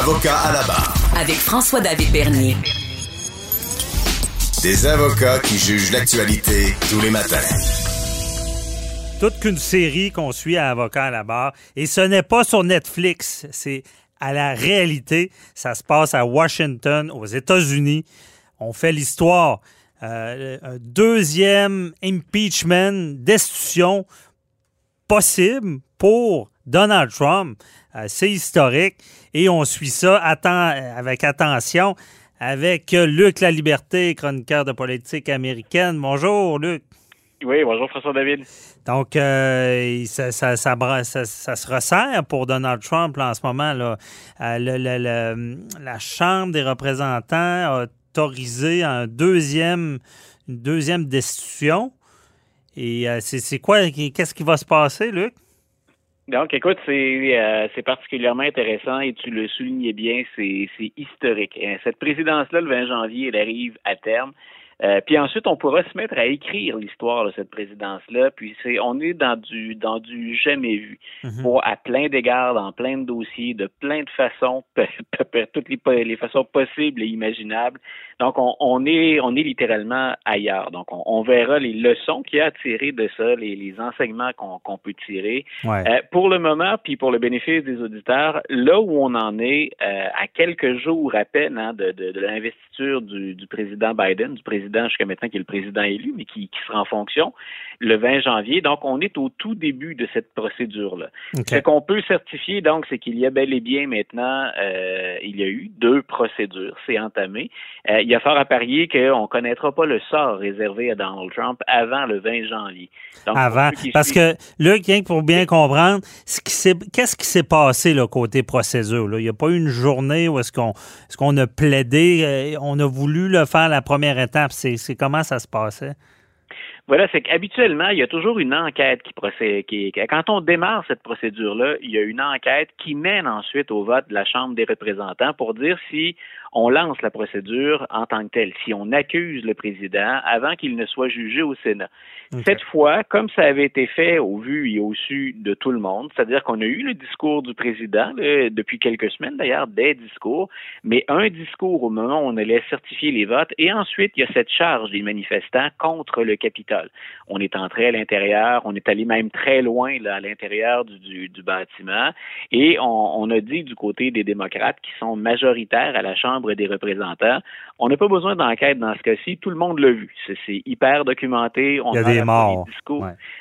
Avocat à la barre. Avec François-David Bernier. Des avocats qui jugent l'actualité tous les matins. Toute qu'une série qu'on suit à Avocat à la barre. Et ce n'est pas sur Netflix, c'est à la réalité. Ça se passe à Washington, aux États-Unis. On fait l'histoire. Euh, un deuxième impeachment, destitution possible pour Donald Trump. Euh, c'est historique et on suit ça avec attention avec Luc La Liberté, chroniqueur de politique américaine. Bonjour, Luc. Oui, bonjour François-David. Donc, euh, ça, ça, se resserre pour Donald Trump en ce moment. Là. Euh, la Chambre des représentants a autorisé un deuxième, une deuxième destitution. Et c'est quoi, qu'est-ce qui va se passer, Luc? Donc, écoute, c'est euh, particulièrement intéressant et tu le soulignais bien, c'est historique. Euh, cette présidence-là, le 20 janvier, elle arrive à terme. Euh, puis ensuite, on pourra se mettre à écrire l'histoire de cette présidence-là. Puis c'est, on est dans du dans du jamais vu, mhm. pour à plein d'égards, dans plein de dossiers, de plein de façons, toutes les, les façons possibles et imaginables. Donc on, on est on est littéralement ailleurs. Donc on, on verra les leçons qu'il y a à tirer de ça, les, les enseignements qu'on, qu'on peut tirer. Euh, pour le moment, puis pour le bénéfice des auditeurs, là où on en est euh, à quelques jours à peine hein, de, de, de l'investiture du, du président Biden, du président jusqu'à maintenant qui est le président élu, mais qui, sera en fonction le 20 janvier. Donc, on est au tout début de cette procédure-là. Ce qu'on peut certifier, donc, c'est qu'il y a bel et bien maintenant, euh, il y a eu deux procédures. C'est entamé. Euh, il y a fort à parier qu'on ne connaîtra pas le sort réservé à Donald Trump avant le 20 janvier. avant. Parce que, Luc, pour bien comprendre, qu'est-ce qui s'est passé, là, côté procédure? Là? Il n'y a pas eu une journée où est-ce qu'on est qu'on a plaidé, euh, on a voulu le faire la première étape c'est comment ça se passait? Voilà, c'est qu'habituellement, il y a toujours une enquête qui procède. Quand on démarre cette procédure-là, il y a une enquête qui mène ensuite au vote de la Chambre des représentants pour dire si on lance la procédure en tant que telle, si on accuse le président avant qu'il ne soit jugé au Sénat. Cette fois, comme ça avait été fait au vu et au su de tout le monde, c'est-à-dire qu'on a eu le discours du président depuis quelques semaines d'ailleurs, des discours, mais un discours au moment où on allait certifier les votes, et ensuite il y a cette charge des manifestants contre le Capitole. On est entré à l'intérieur, on est allé même très loin là, à l'intérieur du, du, bâtiment, et on, on a dit du côté des démocrates qui sont majoritaires à la Chambre des représentants, on n'a pas besoin d'enquête dans ce cas-ci, tout le monde l'a vu. C'est hyper documenté. On a des morts.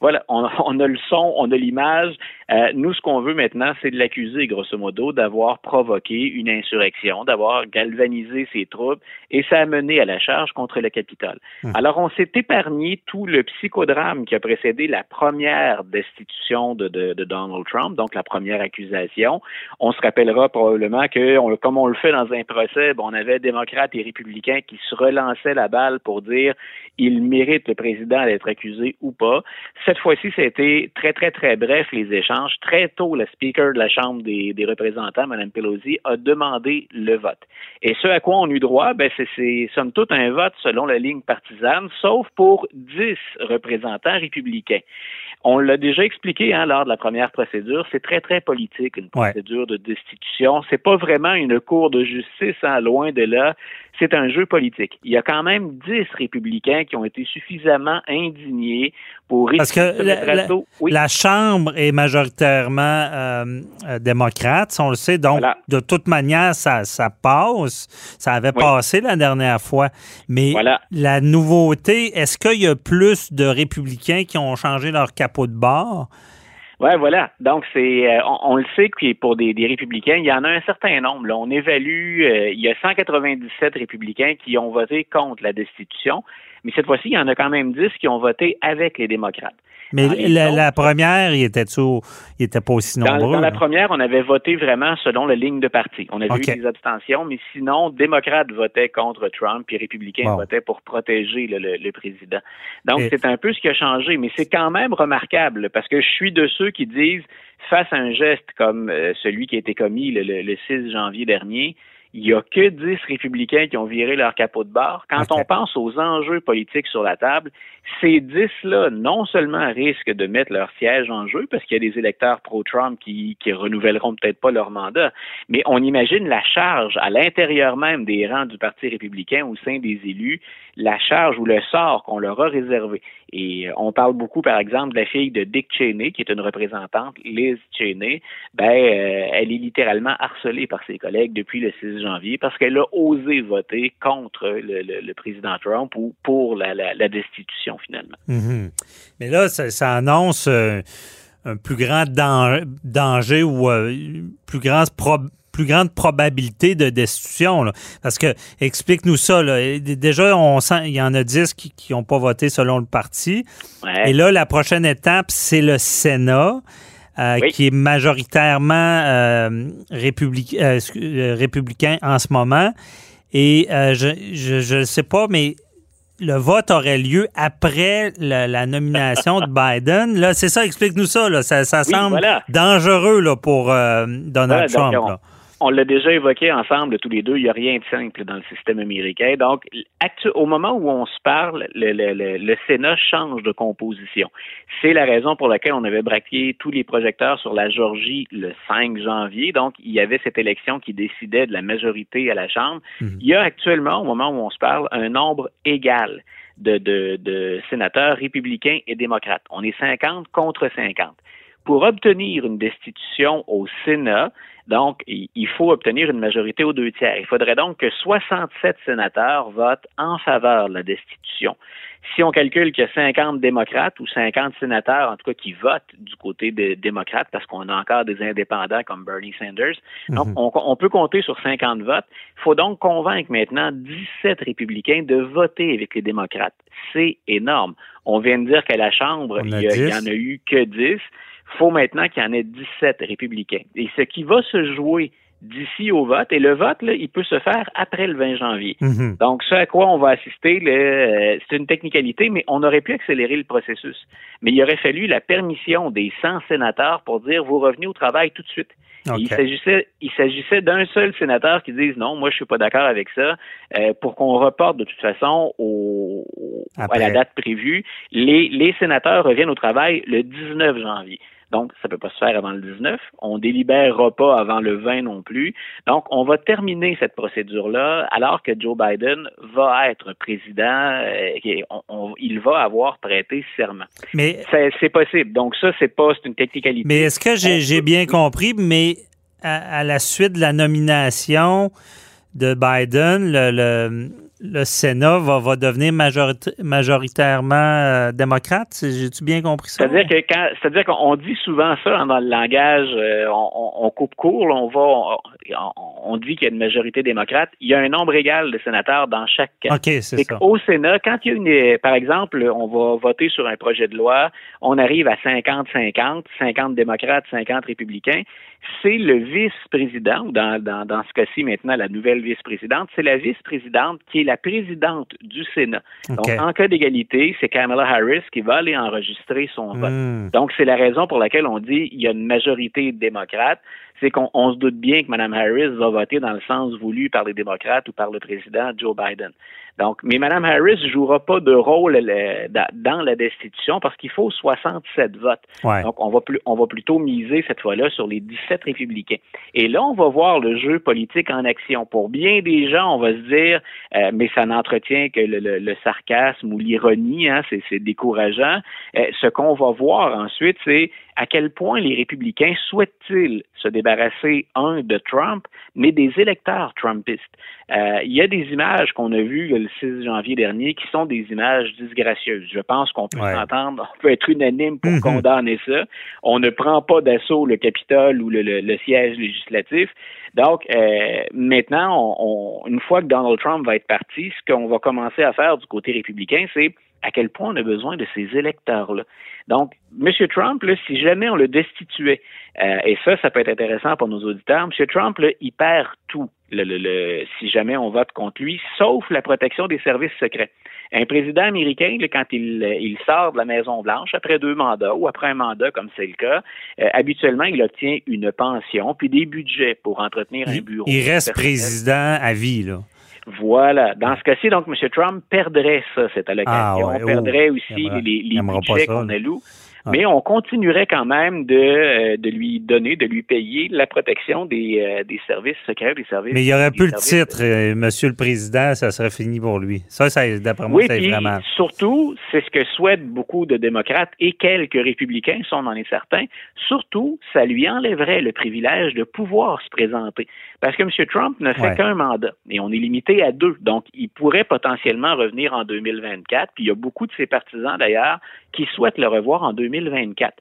Voilà, on, a le son, on a l'image. Euh, nous, ce qu'on veut maintenant, c'est de l'accuser, grosso modo, d'avoir provoqué une insurrection, d'avoir galvanisé ses troupes, et ça a mené à la charge contre le Capitole. Hum. Alors, on s'est épargné tout le psychodrame qui a précédé la première destitution de, Donald Trump, donc la première accusation. On se rappellera probablement que, comme on le fait dans un procès, on avait démocrates et républicains qui se relançaient la balle pour dire il mérite le président d'être accusé ou pas. Cette fois-ci, c'était très, très, très bref les échanges. Très tôt, le speaker de la Chambre des, représentants, Mme Pelosi, a demandé le vote. Et ce à quoi on eut droit, ben, c'est somme toute un vote selon la ligne partisane, sauf pour dix représentants républicains. On l'a déjà expliqué hein, lors de la première procédure, c'est très, très politique, une procédure de destitution. C'est pas vraiment une cour de justice, hein, loin de là. C'est un jeu politique. Il y a quand même dix républicains qui ont été suffisamment indignés pour Parce que la, la, Chambre est majoritairement euh, euh, démocrate, on le sait. Donc, de toute manière, ça, ça passe. Ça avait passé la dernière fois. Mais la nouveauté, est-ce qu'il y a plus de républicains qui ont changé leur capot de bord? Oui, voilà. Donc, c'est, euh, on, le sait que pour des, républicains, il y en a un certain nombre. On évalue, euh, il y a 197 républicains qui ont voté contre la destitution, mais cette fois-ci, il y en a quand même 10 qui ont voté avec les démocrates. Mais la, première, il était, il était pas aussi nombreux. Dans, la première, on avait voté vraiment selon la ligne de parti. On avait eu des abstentions, mais sinon, démocrates votaient contre Trump, puis républicains votaient pour protéger le, président. Donc, c'est un peu ce qui a changé, mais c'est quand même remarquable, parce que je suis de ceux qui disent, face à un geste comme euh, celui qui a été commis le, 6 janvier dernier, il n'y a que 10 républicains qui ont viré leur capot de bord. Quand on pense aux enjeux politiques sur la table, ces 10-là, non seulement risquent de mettre leur siège en jeu, parce qu'il y a des électeurs pro-Trump qui, qui renouvelleront peut-être pas leur mandat, mais on imagine la charge à l'intérieur même des rangs du Parti républicain au sein des élus, la charge ou le sort qu'on leur a réservé. Et on parle beaucoup, par exemple, de la fille de Dick Cheney, qui est une représentante, Liz Cheney. Ben, euh, elle est littéralement harcelée par ses collègues depuis le 6 janvier parce qu'elle a osé voter contre le, président Trump ou pour la, destitution, finalement. Mhm. Mais là, ça, annonce euh, un plus grand danger ou euh, plus grand plus grande probabilité de destitution. Parce que, explique-nous ça. Déjà, on sent il y en a 10 qui n'ont pas voté selon le parti. Et là, la prochaine étape, c'est le Sénat. Euh, qui est majoritairement euh, euh, républicain en ce moment. Et je ne sais pas, mais le vote aurait lieu après la, nomination de Biden. Là, c'est ça, explique-nous ça. Là. Ça, semble dangereux là, pour Donald Trump. On l'a déjà évoqué ensemble tous les deux, il n'y a rien de simple dans le système américain. Donc, au moment où on se parle, le, Sénat change de composition. C'est la raison pour laquelle on avait braqué tous les projecteurs sur la Georgie le 5 janvier. Donc, il y avait cette élection qui décidait de la majorité à la Chambre. Mhm. Il y a actuellement, au moment où on se parle, un nombre égal de, de sénateurs républicains et démocrates. On est 50 contre 50. Pour obtenir une destitution au Sénat, donc, il faut obtenir une majorité aux deux tiers. Il faudrait donc que 67 sénateurs votent en faveur de la destitution. Si on calcule qu'il y a 50 démocrates ou 50 sénateurs, en tout cas, qui votent du côté des démocrates, parce qu'on a encore des indépendants comme Bernie Sanders, donc mhm. on, on, peut compter sur 50 votes. Il faut donc convaincre maintenant 17 républicains de voter avec les démocrates. C'est énorme. On vient de dire qu'à la Chambre, il n'y en a eu que 10 faut maintenant qu'il y en ait 17 républicains. Et ce qui va se jouer d'ici au vote, et le vote, là, il peut se faire après le 20 janvier. Mhm. Donc, ce à quoi on va assister, euh, c'est une technicalité, mais on aurait pu accélérer le processus. Mais il aurait fallu la permission des 100 sénateurs pour dire vous revenez au travail tout de suite. Il s'agissait, il s'agissait d'un seul sénateur qui dise non, moi je suis pas d'accord avec ça, euh, pour qu'on reporte de toute façon au, à la date prévue. Les, les sénateurs reviennent au travail le 19 janvier. Donc, ça ne peut pas se faire avant le 19. On délibérera pas avant le 20 non plus. Donc, on va terminer cette procédure-là alors que Joe Biden va être président. et euh, il va avoir prêté serment. Mais c'est possible. Donc, ça, c'est pas une technicalité. Mais est-ce que j'ai bien compris, mais à, la suite de la nomination de Biden, le le Sénat va, va devenir majoritairement euh, démocrate. J'ai-tu bien compris ça? C'est-à-dire que c'est-à-dire qu'on dit souvent ça dans le langage, euh, on, coupe court, on va, on, dit qu'il y a une majorité démocrate. Il y a un nombre égal de sénateurs dans chaque cas. OK, c'est ça. Au Sénat, quand il y a une, par exemple, on va voter sur un projet de loi, on arrive à 50-50, 50 démocrates, 50 républicains. C'est le vice-président, ou dans, dans, dans ce cas-ci maintenant la nouvelle vice-présidente, c'est la vice-présidente qui est la présidente du Sénat. Donc, en cas d'égalité, c'est Kamala Harris qui va aller enregistrer son vote. Hmm. Donc, c'est la raison pour laquelle on dit qu'il y a une majorité démocrate. C'est qu'on se doute bien que Mme Harris va voter dans le sens voulu par les démocrates ou par le président Joe Biden. Donc, mais Mme Harris ne jouera pas de rôle dans la destitution parce qu'il faut 67 votes. Donc, on va, plus, on va plutôt miser cette fois-là sur les 17 républicains. Et là, on va voir le jeu politique en action. Pour bien des gens, on va se dire, euh, mais ça n'entretient que le, sarcasme ou l'ironie, hein, c'est décourageant. Euh, ce qu'on va voir ensuite, c'est à quel point les républicains souhaitent-ils se débarrasser, un, de Trump, mais des électeurs trumpistes. Euh, il y a des images qu'on a vues le 6 janvier dernier qui sont des images disgracieuses. Je pense qu'on peut s'entendre, on peut être unanime pour mhm. condamner ça. On ne prend pas d'assaut le Capitole ou le, siège législatif. Donc, euh, maintenant, on, une fois que Donald Trump va être parti, ce qu'on va commencer à faire du côté républicain, c'est à quel point on a besoin de ces électeurs-là. Donc, M. Trump, si jamais on le destituait, euh, et ça, ça peut être intéressant pour nos auditeurs, M. Trump, il perd tout le, le, si jamais on vote contre lui, sauf la protection des services secrets. Un président américain, quand il, il sort de la Maison-Blanche après deux mandats ou après un mandat, comme c'est le cas, euh, habituellement, il obtient une pension puis des budgets pour entretenir un bureau. Il reste président à vie, là. Voilà. Dans ce cas-ci, donc, M. Trump perdrait ça, cette allocation. Ah, ouais, on perdrait oh, aussi les, les budgets qu'on alloue. Mais on continuerait quand même de, euh, de lui donner, de lui payer la protection des, euh, des services secrets, des services. Mais il y aurait plus le titre, euh, Monsieur le Président, ça serait fini pour lui. Ça, ça d'après moi, Oui, c'est vraiment. surtout, c'est ce que souhaitent beaucoup de démocrates et quelques républicains, ça on en est certain. Surtout, ça lui enlèverait le privilège de pouvoir se présenter. Parce que M. Trump ne fait Ouais. qu'un mandat et on est limité à deux. Donc, il pourrait potentiellement revenir en 2024. Puis il y a beaucoup de ses partisans d'ailleurs qui souhaitent le revoir en 2024.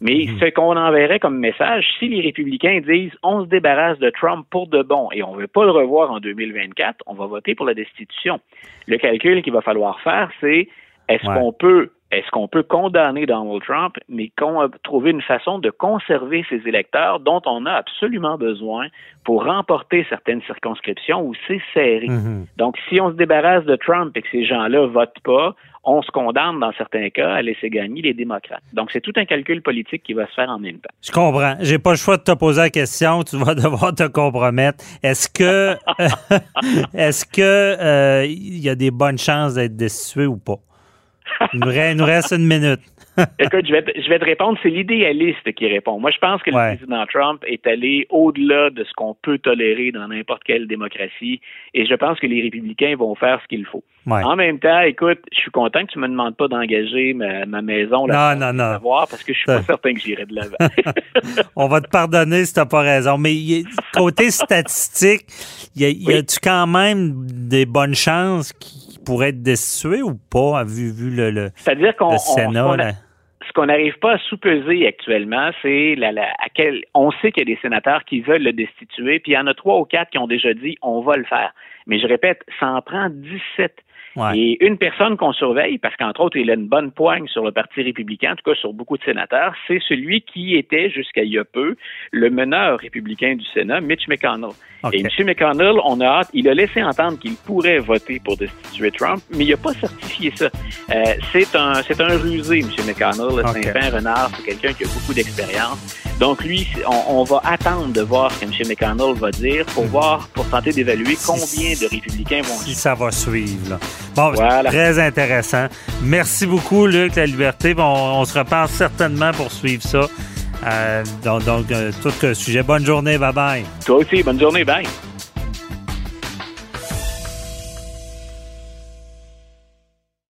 Mais Mhm. ce qu'on enverrait comme message, si les républicains disent on se débarrasse de Trump pour de bon et on ne veut pas le revoir en 2024, on va voter pour la destitution. Le calcul qu'il va falloir faire, c'est est-ce Ouais. qu'on peut est-ce qu'on peut condamner Donald Trump, mais qu'on trouver une façon de conserver ses électeurs dont on a absolument besoin pour remporter certaines circonscriptions où c'est serré. Mhm. Donc, si on se débarrasse de Trump et que ces gens-là votent pas, on se condamne dans certains cas à laisser gagner les démocrates. Donc, c'est tout un calcul politique qui va se faire en même temps. Je comprends. J'ai pas le choix de te poser la question. Tu vas devoir te compromettre. Est-ce que, est-ce que euh, il y a des bonnes chances d'être destitué ou pas? Il nous reste, il nous reste une minute. Écoute, je vais, te, je vais te répondre, c'est l'idéaliste qui répond. Moi, je pense que Ouais. le président Trump est allé au-delà de ce qu'on peut tolérer dans n'importe quelle démocratie et je pense que les républicains vont faire ce qu'il faut. Ouais. En même temps, écoute, je suis content que tu me demandes pas d'engager ma, ma maison là, Non, non, non. voir parce que je suis pas certain que j'irai de l'avant. On va te pardonner si t'as pas raison. Mais y côté statistique, y a- y a-tu quand même des bonnes chances qu'il pourrait être destitué ou pas, vu, vu le, le, C'est-à-dire qu'on le Sénat? on a- là? Ce qu'on n'arrive pas à sous-peser actuellement, c'est la, la- à quel. On sait qu'il y a des sénateurs qui veulent le destituer, puis il y en a trois ou quatre qui ont déjà dit on va le faire. Mais je répète, ça en prend 17. Ouais. Et une personne qu'on surveille, parce qu'entre autres, il a une bonne poigne sur le Parti républicain, en tout cas sur beaucoup de sénateurs, c'est celui qui était, jusqu'à il y a peu, le meneur républicain du Sénat, Mitch McConnell. OK. Et M. McConnell, on a hâte, il a laissé entendre qu'il pourrait voter pour destituer Trump, mais il n'a pas certifié ça. Euh, c'est un c'est un rusé, M. McConnell. OK. C'est un fin renard, c'est quelqu'un qui a beaucoup d'expérience. Donc lui, on, on va attendre de voir ce que M. McConnell va dire pour voir, pour tenter d'évaluer combien de républicains vont si ça va suivre. là. Bon, Voilà. très intéressant. Merci beaucoup, Luc, La Liberté. Bon, on, se reparle certainement pour suivre ça. Euh, donc, donc euh, tout le sujet. Bonne journée. Bye-bye. Toi aussi, bonne journée, bye.